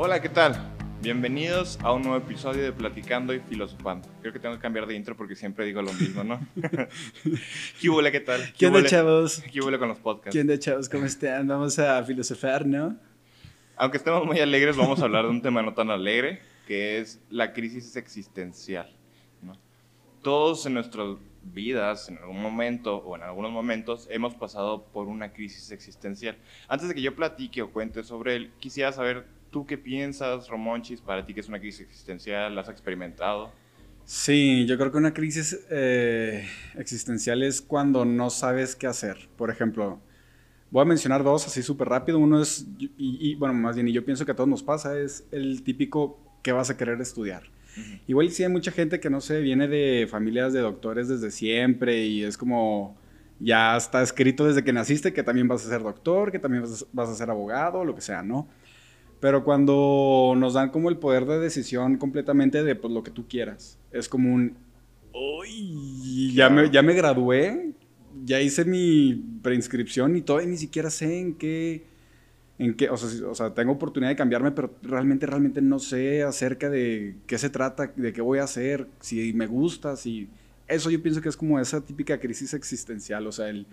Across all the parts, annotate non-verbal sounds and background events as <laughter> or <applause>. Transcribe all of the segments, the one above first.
Hola, ¿qué tal? Bienvenidos a un nuevo episodio de Platicando y Filosofando. Creo que tengo que cambiar de intro porque siempre digo lo mismo, ¿no? <laughs> <laughs> ¿Qué huele, qué tal? ¿Qué onda, chavos? ¿Qué huele con los podcasts? ¿Qué onda, chavos? ¿Cómo están? Vamos a filosofar, ¿no? Aunque estemos muy alegres, vamos a hablar de un tema no tan alegre, que es la crisis existencial. ¿no? Todos en nuestras vidas, en algún momento o en algunos momentos, hemos pasado por una crisis existencial. Antes de que yo platique o cuente sobre él, quisiera saber tú qué piensas, Romonchis, para ti que es una crisis existencial, ¿la has experimentado? Sí, yo creo que una crisis eh, existencial es cuando no sabes qué hacer. Por ejemplo, voy a mencionar dos así súper rápido. Uno es, y, y, bueno, más bien, y yo pienso que a todos nos pasa, es el típico que vas a querer estudiar. Igual sí hay mucha gente que no sé, viene de familias de doctores desde siempre y es como ya está escrito desde que naciste que también vas a ser doctor, que también vas a, vas a ser abogado, lo que sea, ¿no? Pero cuando nos dan como el poder de decisión completamente de pues, lo que tú quieras, es como un, uy, ya, me, ya me gradué, ya hice mi preinscripción y todavía ni siquiera sé en qué, en qué, o sea, o sea, tengo oportunidad de cambiarme, pero realmente, realmente no sé acerca de qué se trata, de qué voy a hacer, si me gusta, si... Eso yo pienso que es como esa típica crisis existencial, o sea, el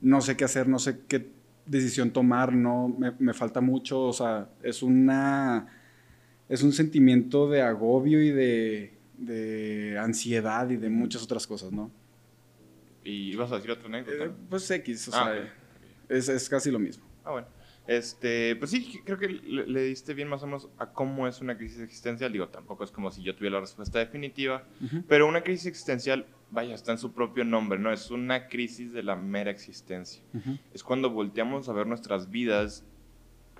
no sé qué hacer, no sé qué decisión tomar, no, me, me falta mucho, o sea, es una... Es un sentimiento de agobio y de, de ansiedad y de muchas otras cosas, ¿no? ¿Y vas a decir otra anécdota? Eh, pues X, o Ah, sea, es, es casi lo mismo. Ah, bueno. Este, pues sí, creo que le, le diste bien más o menos a cómo es una crisis existencial. Digo, tampoco es como si yo tuviera la respuesta definitiva, pero una crisis existencial, vaya, está en su propio nombre, ¿no? Es una crisis de la mera existencia. Es cuando volteamos a ver nuestras vidas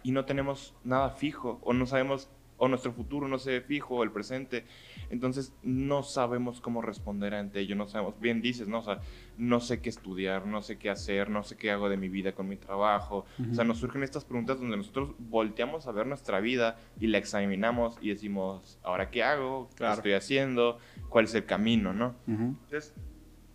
y no tenemos nada fijo, o no sabemos, o nuestro futuro no se ve fijo, o el presente. Entonces no sabemos cómo responder ante ello, no sabemos, bien dices, ¿no? O sea, no sé qué estudiar, no sé qué hacer, no sé qué hago de mi vida con mi trabajo. O sea, nos surgen estas preguntas donde nosotros volteamos a ver nuestra vida y la examinamos y decimos, ¿ahora qué hago? ¿Qué Claro. estoy haciendo? ¿Cuál es el camino, no? Entonces,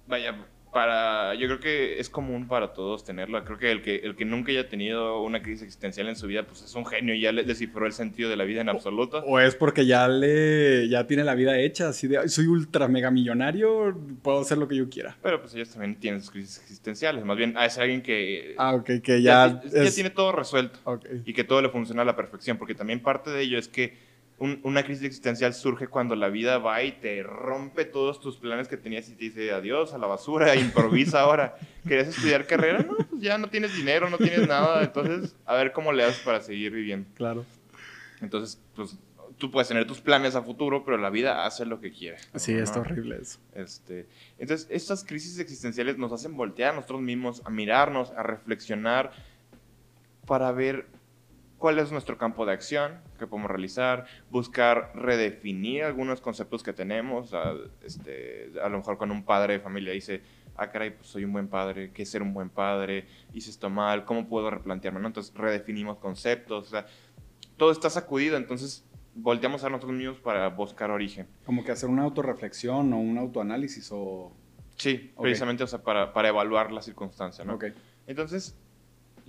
vaya, para, yo creo que es común para todos tenerlo. Creo que el que, el que nunca haya tenido una crisis existencial en su vida, pues es un genio y ya le descifró el sentido de la vida en absoluto. O es porque ya le ya tiene la vida hecha, así de "Ay, soy ultra mega millonario, puedo hacer lo que yo quiera. Pero pues ellos también tienen sus crisis existenciales. Más bien, es alguien que Ah, ok, que ya, ya, tiene todo resuelto. ok. y que todo le funciona a la perfección, porque también parte de ello es que un- una crisis existencial surge cuando la vida va y te rompe todos tus planes que tenías y te dice adiós a la basura, <laughs> improvisa ahora. ¿Querías estudiar carrera? No, pues ya no tienes dinero, no tienes nada, entonces a ver cómo le haces para seguir viviendo. Claro. Entonces, pues tú puedes tener tus planes a futuro, pero la vida hace lo que quiere. Sí, ¿no? está horrible eso. Este, entonces, estas crisis existenciales nos hacen voltear a nosotros mismos, a mirarnos, a reflexionar para ver cuál es nuestro campo de acción que podemos realizar, buscar redefinir algunos conceptos que tenemos. A, este, a lo mejor con un padre de familia dice, ah, caray, pues soy un buen padre, ¿qué es ser un buen padre? Hice esto mal, ¿cómo puedo replantearme? no? Entonces, redefinimos conceptos. O sea, todo está sacudido, entonces volteamos a nosotros mismos para buscar origen. Como que hacer una autorreflexión o un autoanálisis o... Sí, Ok. precisamente, o sea, para, para evaluar la circunstancia, ¿no? Ok. Entonces,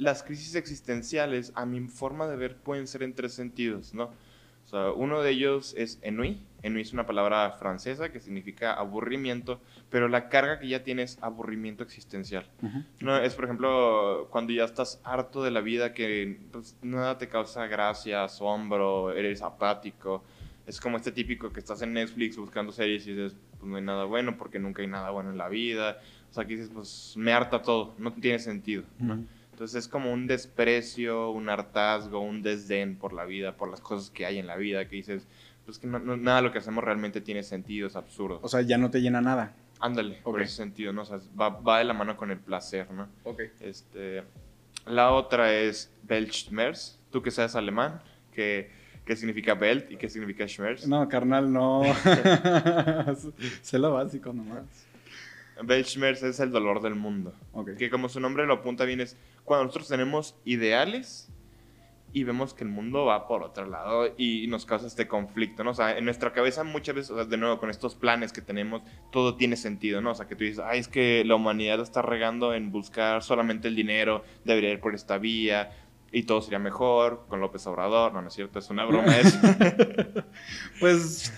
las crisis existenciales, a mi forma de ver, pueden ser en tres sentidos, ¿no? O sea, uno de ellos es ennui. Ennui es una palabra francesa que significa aburrimiento, pero la carga que ya tiene es aburrimiento existencial. Ujú. No, es, por ejemplo, cuando ya estás harto de la vida, que pues, nada te causa gracia, asombro, eres apático. Es como este típico que estás en Netflix buscando series y dices, pues no hay nada bueno porque nunca hay nada bueno en la vida. O sea, que dices, pues me harta todo, no tiene sentido. ¿no? Ujú. Entonces es como un desprecio, un hartazgo, un desdén por la vida, por las cosas que hay en la vida, que dices, pues que no- no- nada de lo que hacemos realmente tiene sentido, es absurdo. O sea, ya no te llena nada. Ándale, por Ok. ese sentido, ¿no? O sea, va, va de la mano con el placer, ¿no? Ok. Este, la otra es Weltschmerz. Tú que sabes alemán, ¿qué, qué significa Welt y qué significa Schmerz? No, carnal, no. <laughs> sé lo básico nomás. Weltschmerz es el dolor del mundo. Ok. Que como su nombre lo apunta bien es cuando nosotros tenemos ideales y vemos que el mundo va por otro lado y nos causa este conflicto, ¿no? O sea, en nuestra cabeza muchas veces, o sea, de nuevo, con estos planes que tenemos, todo tiene sentido, ¿no? O sea, que tú dices, ay, es que la humanidad está regando en buscar solamente el dinero, debería ir por esta vía, y todo sería mejor con López Obrador. No, no es cierto, es una broma eso. <laughs> pues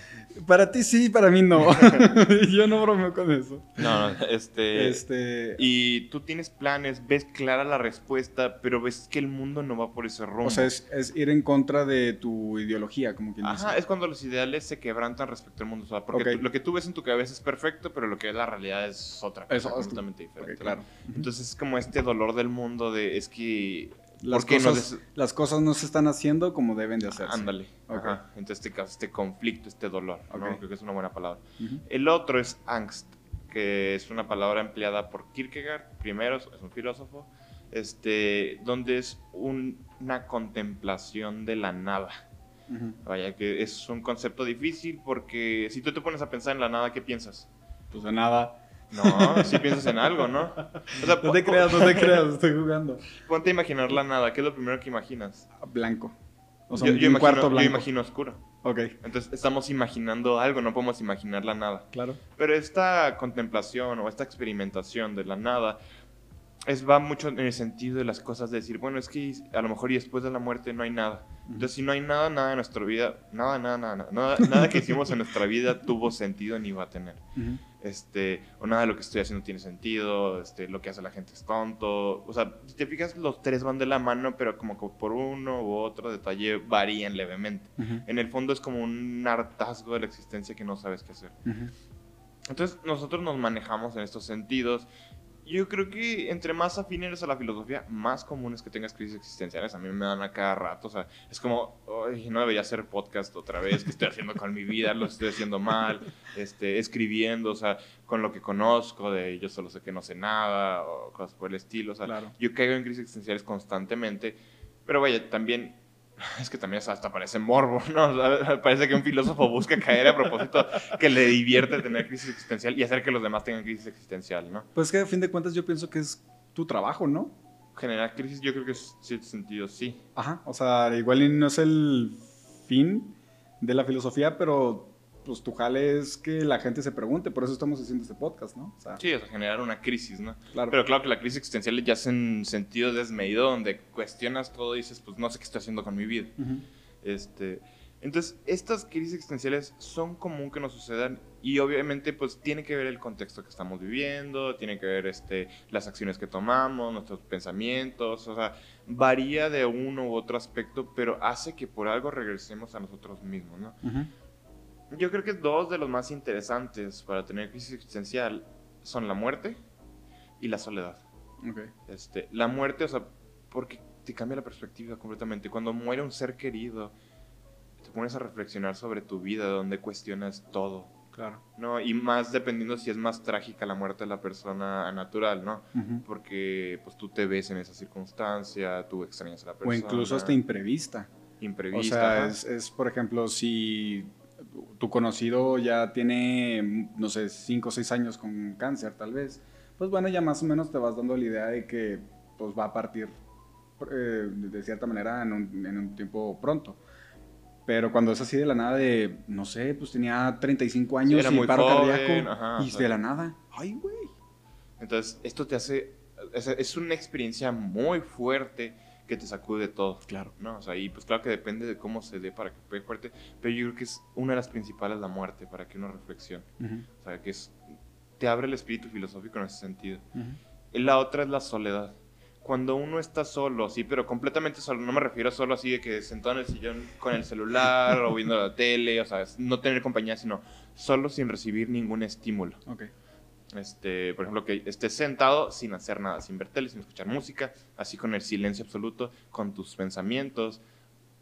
para ti sí, para mí no. <laughs> <laughs> Yo no bromeo con eso. No, no, este, Este. Y tú tienes planes, ves clara la respuesta, pero ves que el mundo no va por ese rumbo. O sea, es, es ir en contra de tu ideología, como quien Ajá, dice. es cuando los ideales se quebrantan respecto al mundo. O sea, porque tú- lo que tú ves en tu cabeza es perfecto, pero lo que es la realidad es otra cosa es- completamente diferente. Claro. Entonces es como este dolor del mundo de es que. Las ¿por qué no cosas, des- las cosas no se están haciendo como deben de hacerse. Ándale. Ok. Ajá. Entonces este caso, este conflicto, este dolor. ¿no? Ok. Creo que es una buena palabra. Ujú. El otro es angst, que es una palabra empleada por Kierkegaard, primero, es un filósofo, este, donde es un- una contemplación de la nada. Ujú. Vaya, que es un concepto difícil porque si tú te pones a pensar en la nada, ¿qué piensas? Pues de nada. No, si piensas en algo, ¿no? O sea, No te creas, no te creas, estoy jugando. Ponte a imaginar la nada, ¿qué es lo primero que imaginas? Blanco. O sea, yo, un, yo imagino, cuarto yo blanco. imagino oscuro. Ok, Entonces estamos imaginando algo, no podemos imaginar la nada. claro. Pero esta contemplación o esta experimentación de la nada es, va mucho en el sentido de las cosas de decir, bueno, es que a lo mejor y después de la muerte no hay nada. Entonces, si no hay nada, nada en nuestra vida, nada, nada, nada, nada, nada, que hicimos en nuestra vida tuvo sentido ni va a tener. Ujú. Este, o nada de lo que estoy haciendo tiene sentido, este, lo que hace la gente es tonto. O sea, si te fijas, los tres van de la mano, pero como que por uno u otro detalle varían levemente. Ujú. En el fondo es como un hartazgo de la existencia que no sabes qué hacer. Ujú. Entonces nosotros nos manejamos en estos sentidos. Yo creo que entre más afín eres a la filosofía, más común es que tengas crisis existenciales. A mí me dan a cada rato. O sea, es como, "Ay, no debería hacer podcast otra vez. ¿Qué estoy haciendo con mi vida? Lo estoy haciendo mal. Este, escribiendo, o sea, con lo que conozco, de yo solo sé que no sé nada, o cosas por el estilo. O sea, Claro. yo caigo en crisis existenciales constantemente. Pero vaya, también <laughs> es que también hasta parece morbo, <laughs> ¿no? O sea, <laughs> parece que un filósofo busca caer a propósito que le divierte tener crisis existencial y hacer que los demás tengan crisis existencial, ¿no? Pues que a fin de cuentas yo pienso que es tu trabajo, ¿no? Generar crisis, yo creo que en cierto sentido sí. Ajá. O sea, igual no es el fin de la filosofía, pero pues tu jale es que la gente se pregunte. Por eso estamos haciendo este podcast, ¿no? O sea, Sí, o sea, generar una crisis, ¿no? claro. Pero claro que la crisis existencial ya es en sentido desmedido, donde cuestionas todo y dices, pues no sé qué estoy haciendo con mi vida. Este, entonces, estas crisis existenciales son común que nos sucedan y obviamente pues tiene que ver el contexto que estamos viviendo, tiene que ver este, las acciones que tomamos, nuestros pensamientos, o sea, varía de uno u otro aspecto, pero hace que por algo regresemos a nosotros mismos, ¿no? Ujú. Yo creo que dos de los más interesantes para tener crisis existencial son la muerte y la soledad. Ok. Este, la muerte, o sea, porque te cambia la perspectiva completamente. Cuando muere un ser querido, te pones a reflexionar sobre tu vida, donde cuestionas todo, Claro. ¿no? Y más dependiendo si es más trágica la muerte de la persona natural, ¿no? Porque pues tú te ves en esa circunstancia, tú extrañas a la O persona. incluso hasta imprevista. imprevista. O sea, es, es, por ejemplo, si tu conocido ya tiene, no sé, 5 o 6 años con cáncer, tal vez, pues bueno, ya más o menos te vas dando la idea de que pues va a partir eh, de cierta manera en un, en un tiempo pronto. Pero cuando es así de la nada de, no sé, pues tenía 35 años era y muy paro joven, cardíaco ajá, y o sea. de la nada, ay, güey. Entonces, esto te hace... Es, es una experiencia muy fuerte que te sacude todo. Claro. ¿no? O sea, y pues claro que depende de cómo se dé para que pegue fuerte, pero yo creo que es una de las principales la muerte para que uno reflexione. O sea, que es, te abre el espíritu filosófico en ese sentido. Y la otra es la soledad. Cuando uno está solo, sí, pero completamente solo, no me refiero a solo así de que sentado en el sillón con el celular o viendo la tele, o sea, no tener compañía, sino solo sin recibir ningún estímulo. Ok. Este, por ejemplo, que estés sentado sin hacer nada, sin ver tele, sin escuchar música, así con el silencio absoluto, con tus pensamientos.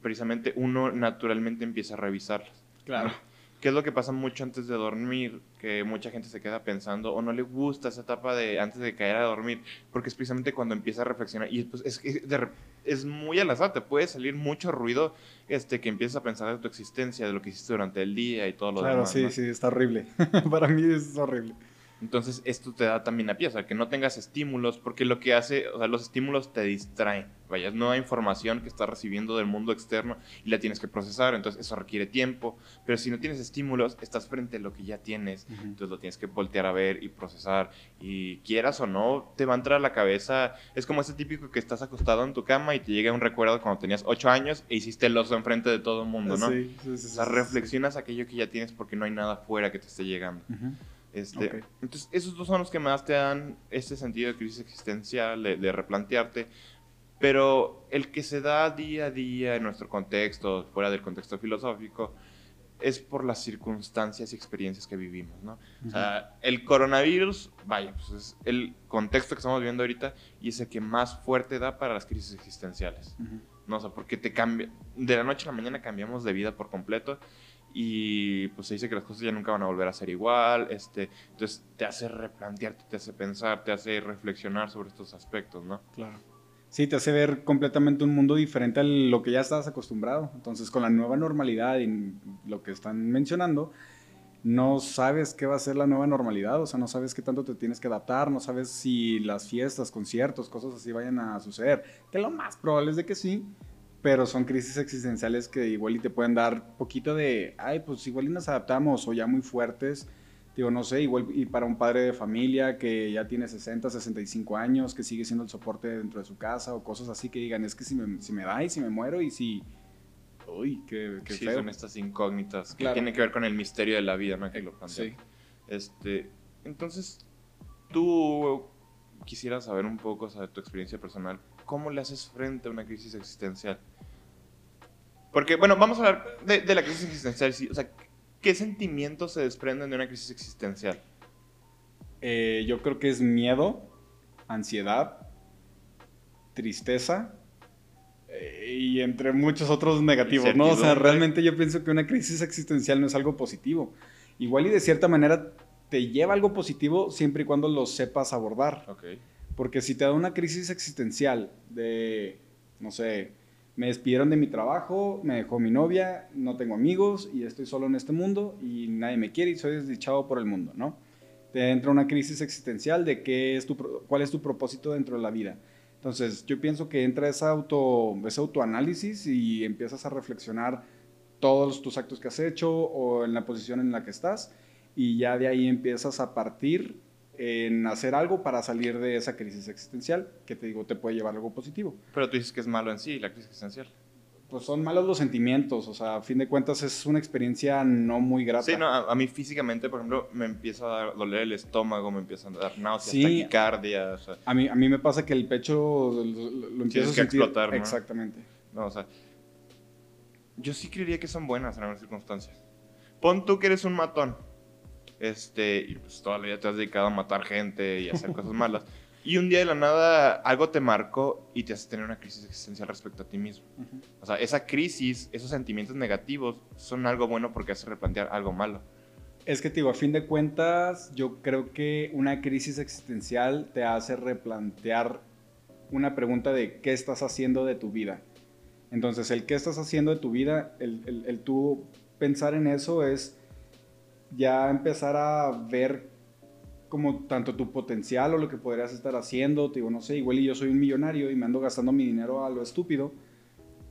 Precisamente uno naturalmente empieza a revisarlos. Claro. ¿Qué es lo que pasa mucho antes de dormir? Que mucha gente se queda pensando o no le gusta esa etapa de antes de caer a dormir, porque es precisamente cuando empieza a reflexionar y pues, es, de es muy al azar, te puede salir mucho ruido este, que empiezas a pensar de tu existencia, de lo que hiciste durante el día y todo lo Claro, demás. sí, ¿no? sí, está horrible. <laughs> Para mí es horrible. Entonces, esto te da también a pie, o sea, que no tengas estímulos, porque lo que hace, o sea, los estímulos te distraen. Vaya, es nueva información que estás recibiendo del mundo externo y la tienes que procesar, entonces eso requiere tiempo. Pero si no tienes estímulos, estás frente a lo que ya tienes, entonces lo tienes que voltear a ver y procesar. Y quieras o no, te va a entrar a la cabeza. Es como ese típico que estás acostado en tu cama y te llega un recuerdo cuando tenías 8 años e hiciste el oso enfrente de todo el mundo, ¿no? Sí, sí, sí, o sea, reflexionas aquello que ya tienes porque no hay nada fuera que te esté llegando. Este, Entonces, esos dos son los que más te dan este sentido de crisis existencial, de, replantearte. Pero el que se da día a día en nuestro contexto, fuera del contexto filosófico, es por las circunstancias y experiencias que vivimos, ¿no? O sea, el coronavirus, vaya, pues es el contexto que estamos viviendo ahorita y es el que más fuerte da para las crisis existenciales, ¿no? O sea, porque te cambia, de la noche a la mañana cambiamos de vida por completo y pues se dice que las cosas ya nunca van a volver a ser igual, este, entonces te hace replantearte, te hace pensar, te hace reflexionar sobre estos aspectos, ¿no? Claro. Sí, te hace ver completamente un mundo diferente a lo que ya estabas acostumbrado. Entonces, con la nueva normalidad y lo que están mencionando, no sabes qué va a ser la nueva normalidad, o sea, no sabes qué tanto te tienes que adaptar, no sabes si las fiestas, conciertos, cosas así vayan a suceder. Que lo más probable es de que sí, pero son crisis existenciales que igual y te pueden dar poquito de, ay, pues igual y nos adaptamos o ya muy fuertes. Digo, no sé, igual y para un padre de familia que ya tiene 60, 65 años, que sigue siendo el soporte dentro de su casa o cosas así que digan, es que si me, si me da y si me muero y si... Uy, qué, qué sí, son estas incógnitas que tienen que ver con el misterio de la vida, ¿no? Que lo Sí. Este, entonces, tú quisieras saber un poco sobre tu experiencia personal. ¿Cómo le haces frente a una crisis existencial? Porque, bueno, vamos a hablar de, la crisis existencial. O sea, ¿qué sentimientos se desprenden de una crisis existencial? Eh, yo creo que es miedo, ansiedad, tristeza eh, y entre muchos otros negativos, ¿no? O sea, realmente yo pienso que una crisis existencial no es algo positivo. Igual y de cierta manera te lleva algo positivo siempre y cuando lo sepas abordar. Porque si te da una crisis existencial de, no sé, me despidieron de mi trabajo, me dejó mi novia, no tengo amigos y estoy solo en este mundo y nadie me quiere y soy desdichado por el mundo, ¿no? Te entra una crisis existencial de qué es tu, cuál es tu propósito dentro de la vida. Entonces, yo pienso que entra esa auto, ese autoanálisis y empiezas a reflexionar todos tus actos que has hecho o en la posición en la que estás y ya de ahí empiezas a partir en hacer algo para salir de esa crisis existencial, que te digo, te puede llevar a algo positivo. Pero tú dices que es malo en sí la crisis existencial. Pues son malos los sentimientos, o sea, a fin de cuentas es una experiencia no muy grata. Sí, no, a, mí físicamente, por ejemplo, me empieza a doler el estómago, me empieza a dar náuseas, sí, taquicardia. a, mí, a mí me pasa que el pecho lo, empiezo a sentir. explotar, Exactamente. No, o sea, yo sí creería que son buenas en algunas circunstancias. Pon tú que eres un matón este, y pues toda la vida te has dedicado a matar gente y a hacer cosas malas. <laughs> Y un día de la nada algo te marcó y te hace tener una crisis existencial respecto a ti mismo. O sea, esa crisis, esos sentimientos negativos son algo bueno porque hace replantear algo malo. Es que, digo, a fin de cuentas, yo creo que una crisis existencial te hace replantear una pregunta de qué estás haciendo de tu vida. Entonces, el qué estás haciendo de tu vida, el, el, el tú pensar en eso es ya empezar a ver como tanto tu potencial o lo que podrías estar haciendo, te digo, no sé, igual y yo soy un millonario y me ando gastando mi dinero a lo estúpido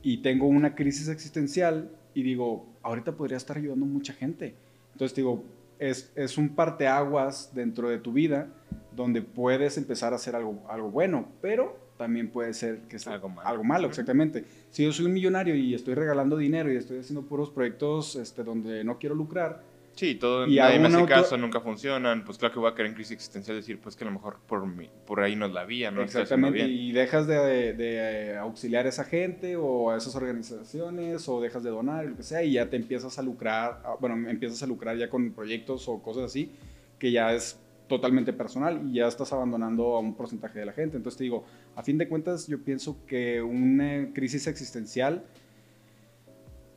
y tengo una crisis existencial y digo, ahorita podría estar ayudando a mucha gente. Entonces digo, es, es un parteaguas dentro de tu vida donde puedes empezar a hacer algo, algo bueno, pero también puede ser que sea algo malo. Algo malo, exactamente. Si yo soy un millonario y estoy regalando dinero y estoy haciendo puros proyectos este, donde no quiero lucrar, Sí, todo, y nadie me hace caso, nunca funcionan, pues claro que voy a caer en crisis existencial decir, pues que a lo mejor por, por ahí no es la vía, ¿no? Exactamente, y dejas de, de, auxiliar a esa gente o a esas organizaciones o dejas de donar, lo que sea, y ya te empiezas a lucrar, ah, bueno, empiezas a lucrar ya con proyectos o cosas así, que ya es totalmente personal y ya estás abandonando a un porcentaje de la gente. Entonces te digo, a fin de cuentas yo pienso que una crisis existencial,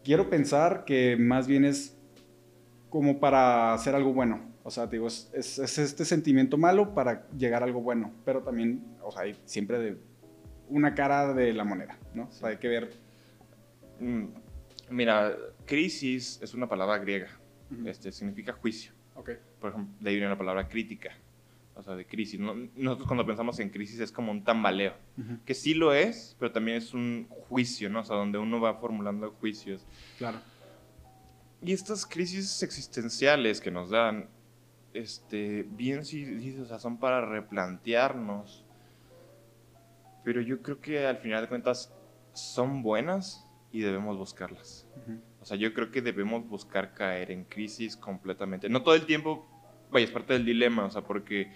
quiero pensar que más bien es como para hacer algo bueno. O sea, digo, es, este sentimiento malo para llegar a algo bueno, pero también, o sea, hay siempre de una cara de la moneda, ¿no? O sea, hay que ver. Mm, mira, crisis es una palabra griega, este, significa juicio. Okay. Por ejemplo, de ahí viene la palabra crítica. o sea, de crisis. Nosotros cuando pensamos en crisis es como un tambaleo, que sí lo es, pero también es un juicio, ¿no? O sea, donde uno va formulando juicios. Claro. Y estas crisis existenciales que nos dan, este, bien sí, o sea, son para replantearnos. Pero yo creo que al final de cuentas son buenas y debemos buscarlas. O sea, yo creo que debemos buscar caer en crisis completamente. No todo el tiempo, vaya, es parte del dilema, o sea, porque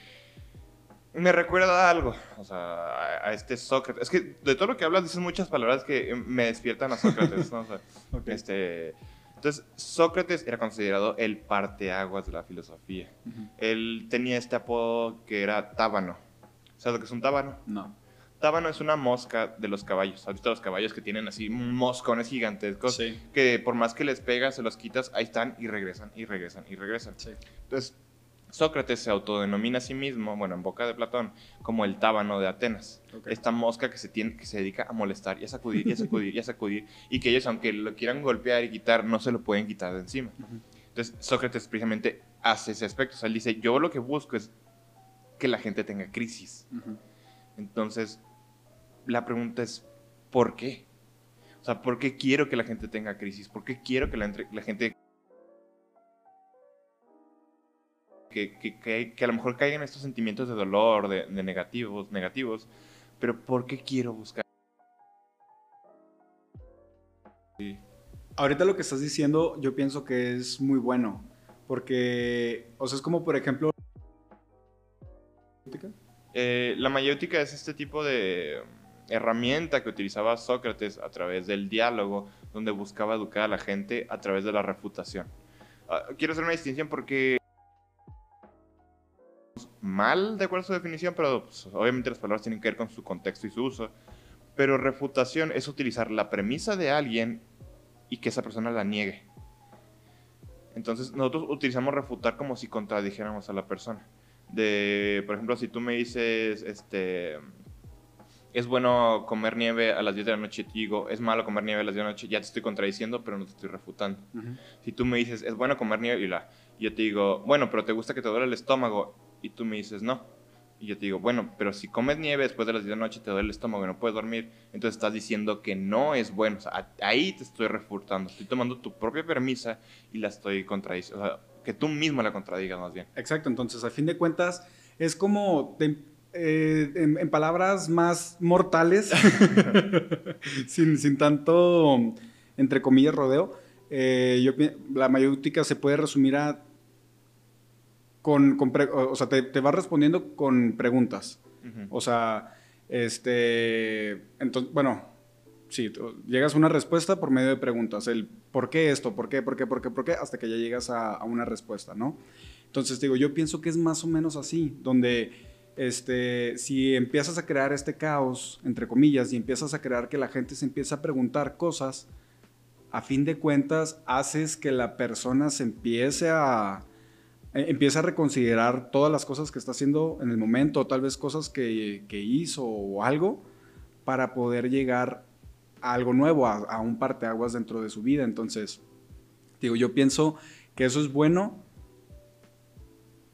me recuerda a algo, o sea, a, este Sócrates. Es que de todo lo que hablas dices muchas palabras que me despiertan a Sócrates, ¿no? O sea, <laughs> este... Entonces, Sócrates era considerado el parteaguas de la filosofía. Él tenía este apodo que era tábano. ¿Sabes lo que es un tábano? No. Tábano es una mosca de los caballos. ¿Has visto los caballos que tienen así moscones gigantescos? Sí. Que por más que les pegas, se los quitas, ahí están y regresan, y regresan, y regresan. Sí. Entonces, Sócrates se autodenomina a sí mismo, bueno, en boca de Platón, como el tábano de Atenas. Esta mosca que se, tiene, que se dedica a molestar y a sacudir y a sacudir y a sacudir. Y que ellos, aunque lo quieran golpear y quitar, no se lo pueden quitar de encima. Entonces, Sócrates precisamente hace ese aspecto. O sea, él dice, yo lo que busco es que la gente tenga crisis. Entonces, la pregunta es, ¿por qué? O sea, ¿por qué quiero que la gente tenga crisis? ¿Por qué quiero que la, gente... Que, que, que, a lo mejor caigan estos sentimientos de dolor, de, negativos, negativos, pero ¿por qué quiero buscar? Ahorita lo que estás diciendo yo pienso que es muy bueno, porque, o sea, es como por ejemplo... Eh, la mayéutica es este tipo de herramienta que utilizaba Sócrates a través del diálogo, donde buscaba educar a la gente a través de la refutación. Ah, quiero hacer una distinción porque mal de acuerdo a su definición, pero pues, obviamente las palabras tienen que ver con su contexto y su uso. Pero refutación es utilizar la premisa de alguien y que esa persona la niegue. Entonces nosotros utilizamos refutar como si contradijéramos a la persona. De, por ejemplo, si tú me dices, este, es bueno comer nieve a las 10 de la noche, te digo, es malo comer nieve a las 10 de la noche, ya te estoy contradiciendo, pero no te estoy refutando. Si tú me dices, es bueno comer nieve, y la, yo te digo, bueno, pero te gusta que te duele el estómago, y tú me dices, no. Y yo te digo, bueno, pero si comes nieve después de las 10 de la noche te duele el estómago y no puedes dormir, entonces estás diciendo que no es bueno. O sea, ahí te estoy refutando. Estoy tomando tu propia premisa y la estoy contradiciendo. O sea, que tú mismo la contradigas más bien. Exacto, entonces a fin de cuentas es como eh, en, palabras más mortales, <laughs> <laughs> sin, tanto, entre comillas, rodeo, eh, yo, la mayéutica se puede resumir a... Con, o sea, te, vas respondiendo con preguntas. O sea, este... Entonces, bueno, sí, llegas a una respuesta por medio de preguntas. El por qué esto, por qué, por qué, por qué, por qué, hasta que ya llegas a, a una respuesta, ¿no? Entonces, digo, yo pienso que es más o menos así, donde este, si empiezas a crear este caos, entre comillas, y empiezas a crear que la gente se empieza a preguntar cosas, a fin de cuentas haces que la persona se empiece a, empieza a reconsiderar todas las cosas que está haciendo en el momento, tal vez cosas que, hizo o algo, para poder llegar a algo nuevo, a, a un parteaguas dentro de su vida. Entonces, digo, yo pienso que eso es bueno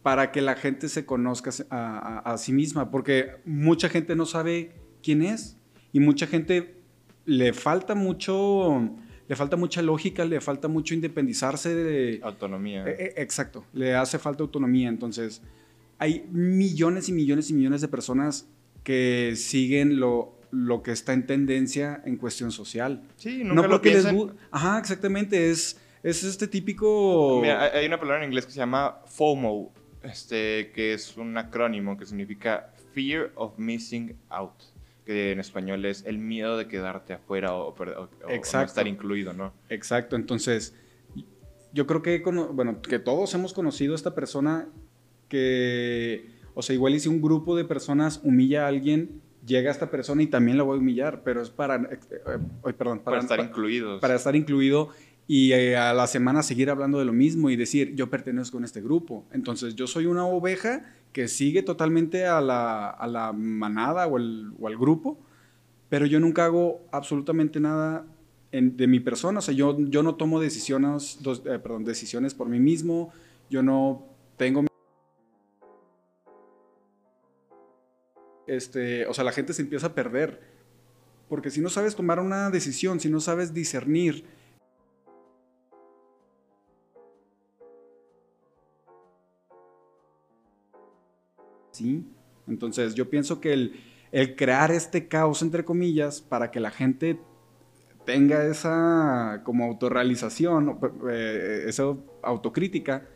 para que la gente se conozca a, sí misma, porque mucha gente no sabe quién es y mucha gente le falta mucho, le falta mucha lógica, le falta mucho independizarse de... Autonomía. E, e, exacto, le hace falta autonomía, entonces hay millones y millones y millones de personas que siguen lo, lo que está en tendencia en cuestión social. Sí, nunca no porque les Ajá, exactamente, es, es este típico... Mira, hay una palabra en inglés que se llama FOMO, este, que es un acrónimo que significa Fear of Missing Out, que en español es el miedo de quedarte afuera o, no estar incluido, ¿no? Exacto, entonces yo creo que, bueno, que todos hemos conocido a esta persona que, o sea, igual si un grupo de personas humilla a alguien, llega a esta persona y también la voy a humillar, pero es para, eh, eh, perdón, para, estar incluidos. Para estar incluido y eh, a la semana seguir hablando de lo mismo y decir, yo pertenezco a este grupo. Entonces yo soy una oveja que sigue totalmente a la, manada o, al grupo, pero yo nunca hago absolutamente nada de mi persona. O sea, yo, yo no tomo decisiones, eh, perdón, decisiones por mí mismo, yo no tengo este, o sea, la gente se empieza a perder. Porque si no sabes tomar una decisión, si no sabes discernir, ¿sí? Entonces yo pienso que el, el, crear este caos, entre comillas, para que la gente tenga esa como autorrealización, eh, esa autocrítica,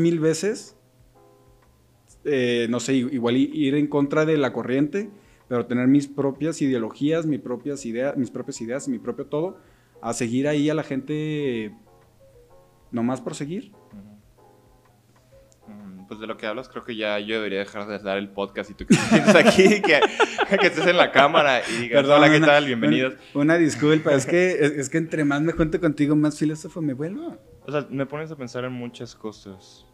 mil veces, eh, no sé, igual ir en contra de la corriente, pero tener mis propias ideologías, mis propias ideas, mis propias ideas, mi propio todo, a seguir ahí a la gente nomás por seguir pues de lo que hablas, creo que ya yo debería dejar de dar el podcast y tú que <laughs> estás aquí, que, que, estés en la cámara y digas, Perdón, hola, ¿qué tal? Bienvenidos. Una, disculpa, es que, es, que entre más me junto contigo, más filósofo me vuelvo. O sea, me pones a pensar en muchas cosas.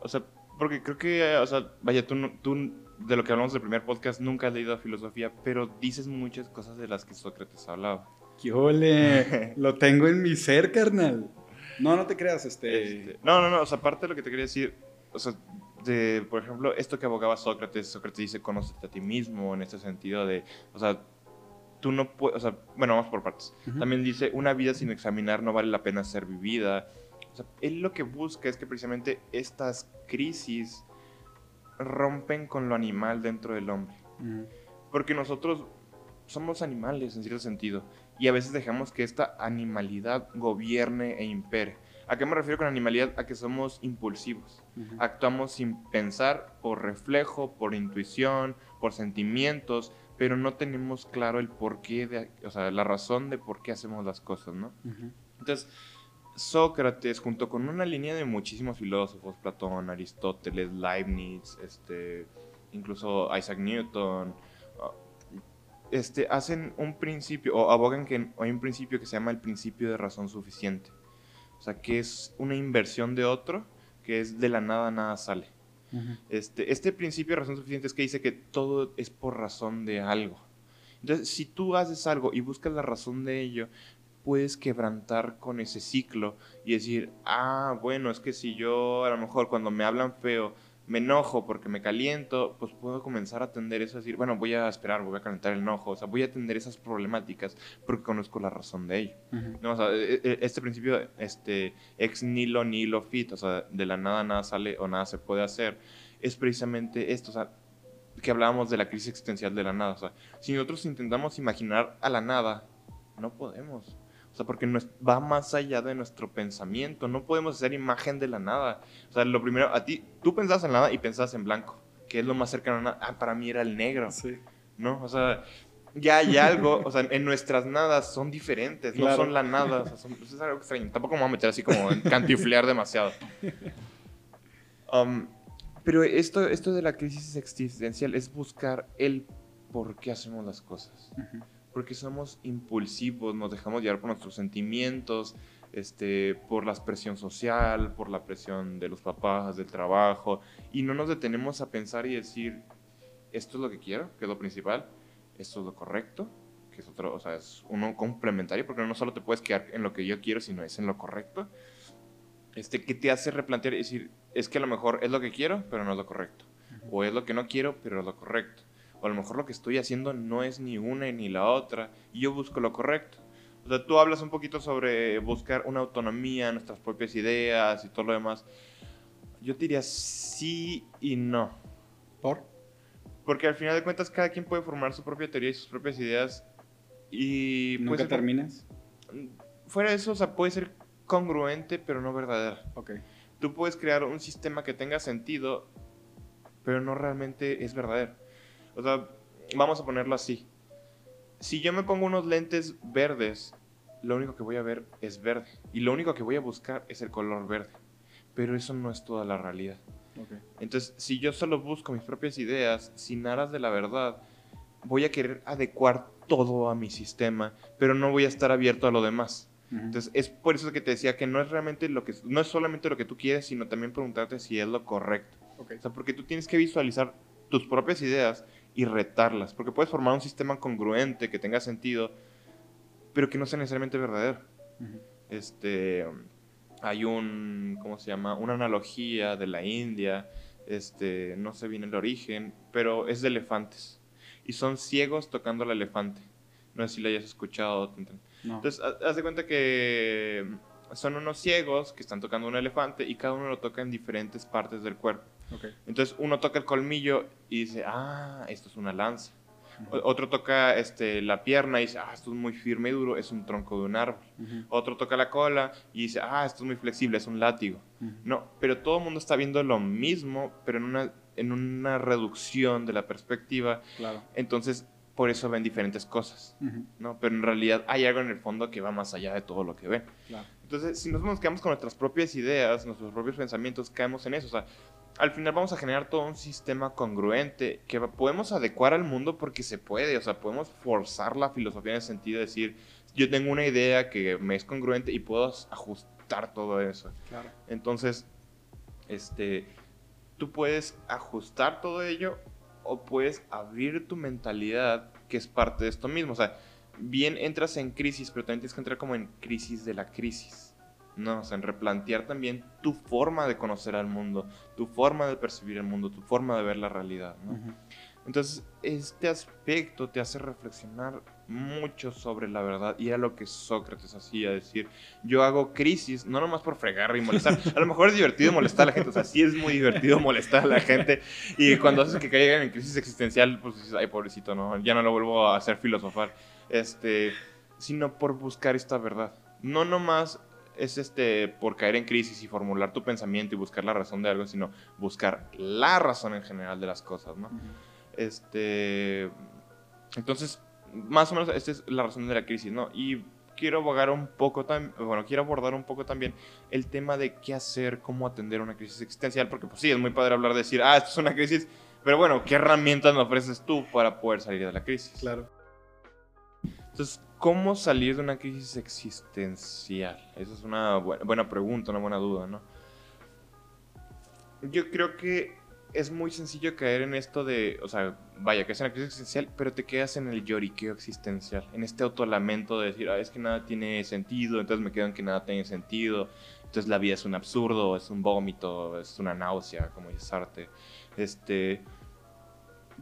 O sea, porque creo que, o sea, vaya, tú, tú de lo que hablamos del primer podcast nunca has leído filosofía, pero dices muchas cosas de las que Sócrates hablaba. ¡Qué ole! <laughs> Lo tengo en mi ser, carnal. No, no te creas, este... este... No, no, no, o sea, aparte de lo que te quería decir, o sea, de, por ejemplo, esto que abogaba Sócrates, Sócrates dice, conócete a ti mismo, en este sentido de, o sea, tú no puedes, o sea, bueno, vamos por partes. También dice, una vida sin examinar no vale la pena ser vivida. O sea, él lo que busca es que precisamente estas crisis rompen con lo animal dentro del hombre. Porque nosotros somos animales en cierto sentido y a veces dejamos que esta animalidad gobierne e impere. ¿A qué me refiero con animalidad? A que somos impulsivos. Actuamos sin pensar por reflejo, por intuición, por sentimientos, pero no tenemos claro el porqué, de, o sea, la razón de por qué hacemos las cosas, ¿no? Entonces, Sócrates, junto con una línea de muchísimos filósofos, Platón, Aristóteles, Leibniz, este, incluso Isaac Newton, ah, este, hacen un principio, o abogan que hay un principio que se llama el principio de razón suficiente. O sea, que es una inversión de otro, que es de la nada nada sale. este, este principio de razón suficiente es que dice que todo es por razón de algo. Entonces, si tú haces algo y buscas la razón de ello, puedes quebrantar con ese ciclo y decir, ah, bueno, es que si yo a lo mejor cuando me hablan feo me enojo porque me caliento, pues puedo comenzar a atender eso, decir, bueno, voy a esperar, voy a calentar el enojo, o sea, voy a atender esas problemáticas porque conozco la razón de ello. no, o sea, e, e, este principio, este, ex nilo nilo fit, o sea, de la nada nada sale o nada se puede hacer, es precisamente esto, o sea, que hablábamos de la crisis existencial de la nada, o sea, si nosotros intentamos imaginar a la nada, no podemos. O sea, porque va más allá de nuestro pensamiento. No podemos hacer imagen de la nada. O sea, lo primero, a ti, tú pensabas en nada y pensabas en blanco, que es lo más cercano a nada. Ah, para mí era el negro. Sí. ¿No? O sea, ya hay algo, o sea, en nuestras nadas son diferentes, no son la nada. O sea, pues, es algo extraño. Tampoco me voy a meter así como en cantiflear demasiado. Um, pero esto, esto de la crisis existencial es buscar el por qué hacemos las cosas porque somos impulsivos, nos dejamos llevar por nuestros sentimientos, este, por la presión social, por la presión de los papás, del trabajo, y no nos detenemos a pensar y decir, esto es lo que quiero, que es lo principal, esto es lo correcto, que es otro, o sea, es uno complementario, porque no solo te puedes quedar en lo que yo quiero, sino es en lo correcto, este, que te hace replantear y decir, es que a lo mejor es lo que quiero, pero no es lo correcto, o es lo que no quiero, pero es lo correcto o a lo mejor lo que estoy haciendo no es ni una ni la otra, y yo busco lo correcto. O sea, tú hablas un poquito sobre buscar una autonomía, nuestras propias ideas y todo lo demás. Yo diría sí y no. ¿Por? Porque al final de cuentas cada quien puede formar su propia teoría y sus propias ideas. Y ¿Nunca pues, terminas? Fuera de eso, o sea, puede ser congruente, pero no verdadera. Ok. Tú puedes crear un sistema que tenga sentido, pero no realmente es verdadero. O sea, vamos a ponerlo así. Si yo me pongo unos lentes verdes, lo único que voy a ver es verde. Y lo único que voy a buscar es el color verde. Pero eso no es toda la realidad. Entonces, si yo solo busco mis propias ideas, sin aras de la verdad, voy a querer adecuar todo a mi sistema, pero no voy a estar abierto a lo demás. Entonces, es por eso que te decía que no es realmente lo que, no es solamente lo que tú quieres, sino también preguntarte si es lo correcto. O sea, porque tú tienes que visualizar tus propias ideas y retarlas, porque puedes formar un sistema congruente que tenga sentido, pero que no sea necesariamente verdadero. Este, hay un, ¿cómo se llama? Una analogía de la India, este, no sé bien el origen, pero es de elefantes. Y son ciegos tocando al elefante. No sé si lo hayas escuchado. Entonces, haz de cuenta que son unos ciegos que están tocando un elefante y cada uno lo toca en diferentes partes del cuerpo. Entonces uno toca el colmillo y dice, ah, esto es una lanza. Otro toca este, la pierna y dice, ah, esto es muy firme y duro, es un tronco de un árbol. Otro toca la cola y dice, ah, esto es muy flexible, es un látigo. No, pero todo el mundo está viendo lo mismo, pero en una, en una reducción de la perspectiva. Claro. Entonces, por eso ven diferentes cosas, ¿no? Pero en realidad hay algo en el fondo que va más allá de todo lo que ven. Claro. Entonces, si nos quedamos con nuestras propias ideas, nuestros propios pensamientos, caemos en eso. O sea, al final vamos a generar todo un sistema congruente que podemos adecuar al mundo porque se puede, o sea, podemos forzar la filosofía en el sentido de decir, yo tengo una idea que me es congruente y puedo ajustar todo eso. Claro. Entonces, este, tú puedes ajustar todo ello o puedes abrir tu mentalidad que es parte de esto mismo. O sea, bien entras en crisis, pero también tienes que entrar como en crisis de la crisis. No, o sea, en replantear también tu forma de conocer al mundo, tu forma de percibir el mundo, tu forma de ver la realidad, ¿no? Entonces, este aspecto te hace reflexionar mucho sobre la verdad y era lo que Sócrates hacía, decir, yo hago crisis, no nomás por fregar y molestar, <laughs> a lo mejor es divertido molestar a la gente, o sea, sí es muy divertido molestar a la gente y cuando haces que caigan en crisis existencial, pues dices, ay, pobrecito, no, ya no lo vuelvo a hacer filosofar, este, sino por buscar esta verdad. No nomás es este por caer en crisis y formular tu pensamiento y buscar la razón de algo, sino buscar la razón en general de las cosas, ¿no? Este, entonces, más o menos esta es la razón de la crisis, ¿no? Y quiero abogar un poco también, bueno, quiero abordar un poco también el tema de qué hacer, cómo atender una crisis existencial, porque pues sí, es muy padre hablar de decir, ah, esto es una crisis, pero bueno, ¿qué herramientas me ofreces tú para poder salir de la crisis? Claro. Entonces, ¿cómo salir de una crisis existencial? Esa es una buena, pregunta, una buena duda, ¿no? Yo creo que es muy sencillo caer en esto de, o sea, vaya, que es una crisis existencial, pero te quedas en el lloriqueo existencial, en este autolamento de decir, ah, es que nada tiene sentido, entonces me quedo en que nada tiene sentido, entonces la vida es un absurdo, es un vómito, es una náusea, como dices arte. Este,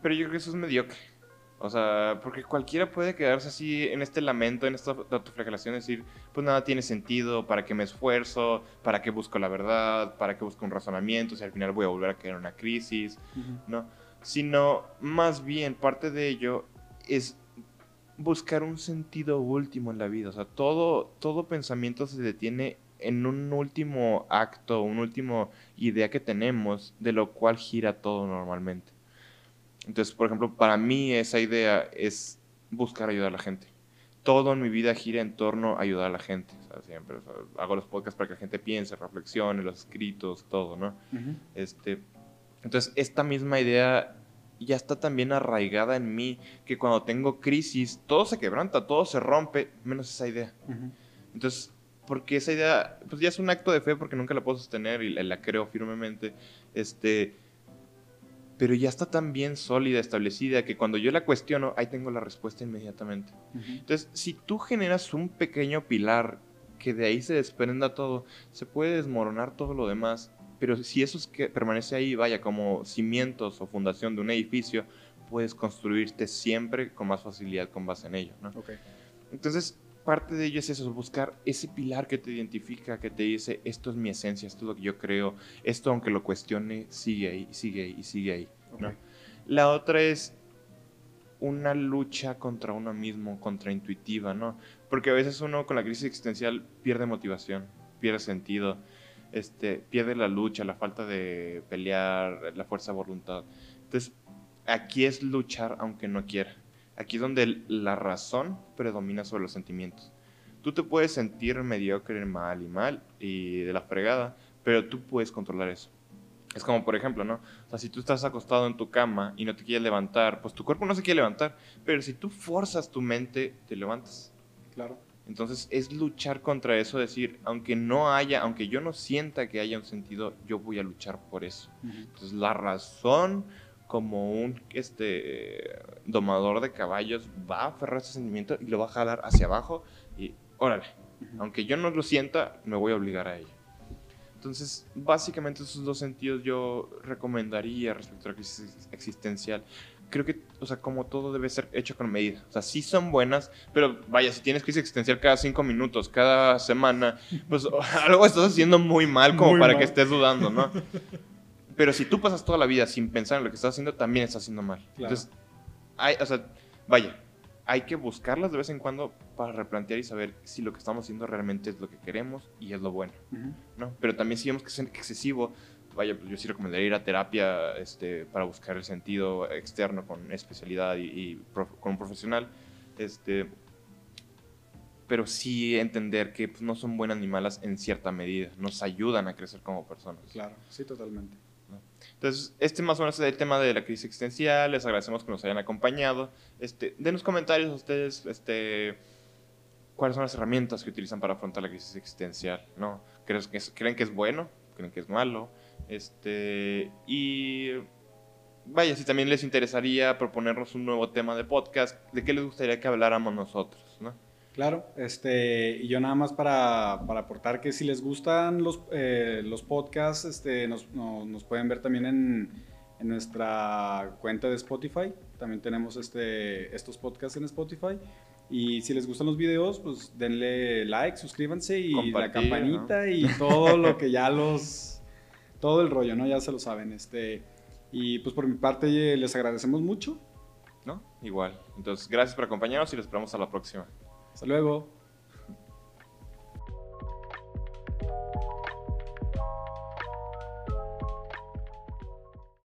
pero yo creo que eso es mediocre. O sea, porque cualquiera puede quedarse así en este lamento, en esta autoflagelación, decir, pues nada tiene sentido, ¿para qué me esfuerzo? ¿Para qué busco la verdad? ¿Para qué busco un razonamiento? Si al final voy a volver a caer en una crisis, ¿no? Sino, más bien, parte de ello es buscar un sentido último en la vida. O sea, todo, todo pensamiento se detiene en un último acto, una última idea que tenemos, de lo cual gira todo normalmente. Entonces, por ejemplo, para mí esa idea es buscar ayudar a la gente. Todo en mi vida gira en torno a ayudar a la gente. siempre hago los podcasts para que la gente piense, reflexione, los escritos, todo, ¿no? este, entonces, esta misma idea ya está también arraigada en mí, que cuando tengo crisis, todo se quebranta, todo se rompe, menos esa idea. Entonces, porque esa idea, pues ya es un acto de fe porque nunca la puedo sostener y la, la creo firmemente. Este, pero ya está tan bien sólida, establecida, que cuando yo la cuestiono, ahí tengo la respuesta inmediatamente. Entonces, si tú generas un pequeño pilar que de ahí se desprenda todo, se puede desmoronar todo lo demás, pero si eso es que permanece ahí, vaya, como cimientos o fundación de un edificio, puedes construirte siempre con más facilidad con base en ello, ¿no? Entonces, parte de ello es eso, buscar ese pilar que te identifica, que te dice, esto es mi esencia, esto es lo que yo creo, esto aunque lo cuestione, sigue ahí, sigue ahí, sigue ahí. La otra es una lucha contra uno mismo, contraintuitiva, ¿no? Porque a veces uno con la crisis existencial pierde motivación, pierde sentido, este, pierde la lucha, la falta de pelear, la fuerza de voluntad. Entonces, aquí es luchar aunque no quiera. Aquí es donde la razón predomina sobre los sentimientos. Tú te puedes sentir mediocre, mal y mal y de la fregada, pero tú puedes controlar eso. Es como, por ejemplo, ¿no? O sea, si tú estás acostado en tu cama y no te quieres levantar, pues tu cuerpo no se quiere levantar, pero si tú forzas tu mente, te levantas. Claro. Entonces es luchar contra eso, decir, aunque no haya, aunque yo no sienta que haya un sentido, yo voy a luchar por eso. Entonces la razón como un este, domador de caballos va a aferrar ese sentimiento y lo va a jalar hacia abajo y órale, aunque yo no lo sienta, me voy a obligar a ello. Entonces, básicamente esos dos sentidos yo recomendaría respecto a la crisis existencial. Creo que, o sea, como todo debe ser hecho con medida. O sea, sí son buenas, pero vaya, si tienes crisis existencial cada cinco minutos, cada semana, pues <laughs> algo estás haciendo muy mal como Muy para mal. que estés dudando, ¿no? <laughs> Pero si tú pasas toda la vida sin pensar en lo que estás haciendo, también estás haciendo mal. Claro. Entonces, hay, o sea, vaya, hay que buscarlas de vez en cuando para replantear y saber si lo que estamos haciendo realmente es lo que queremos y es lo bueno. ¿no? Pero también si vemos que es excesivo, vaya, pues yo sí recomendaría ir a terapia este, para buscar el sentido externo con especialidad y, y prof- con un profesional, este, pero sí entender que pues, no son buenas ni malas en cierta medida, nos ayudan a crecer como personas. Claro, sí, totalmente. Entonces, este más o menos es el tema de la crisis existencial. Les agradecemos que nos hayan acompañado. Este, comentarios a ustedes, este, cuáles son las herramientas que utilizan para afrontar la crisis existencial, ¿no? ¿Creen que es, creen que es bueno? ¿Creen que es malo? Este, y vaya, si también les interesaría proponernos un nuevo tema de podcast, ¿de qué les gustaría que habláramos nosotros, no? Claro, este, y yo nada más para, para aportar que si les gustan los, eh, los podcasts, este, nos, no- nos pueden ver también en, en nuestra cuenta de Spotify. También tenemos este, estos podcasts en Spotify. Y si les gustan los videos, pues denle like, suscríbanse y la campanita y todo lo que ya los... Todo el rollo, ¿no? Ya se lo saben. Este, y pues por mi parte eh, les agradecemos mucho. ¿No? Igual. Entonces, gracias por acompañarnos y los esperamos a la próxima. Hasta luego.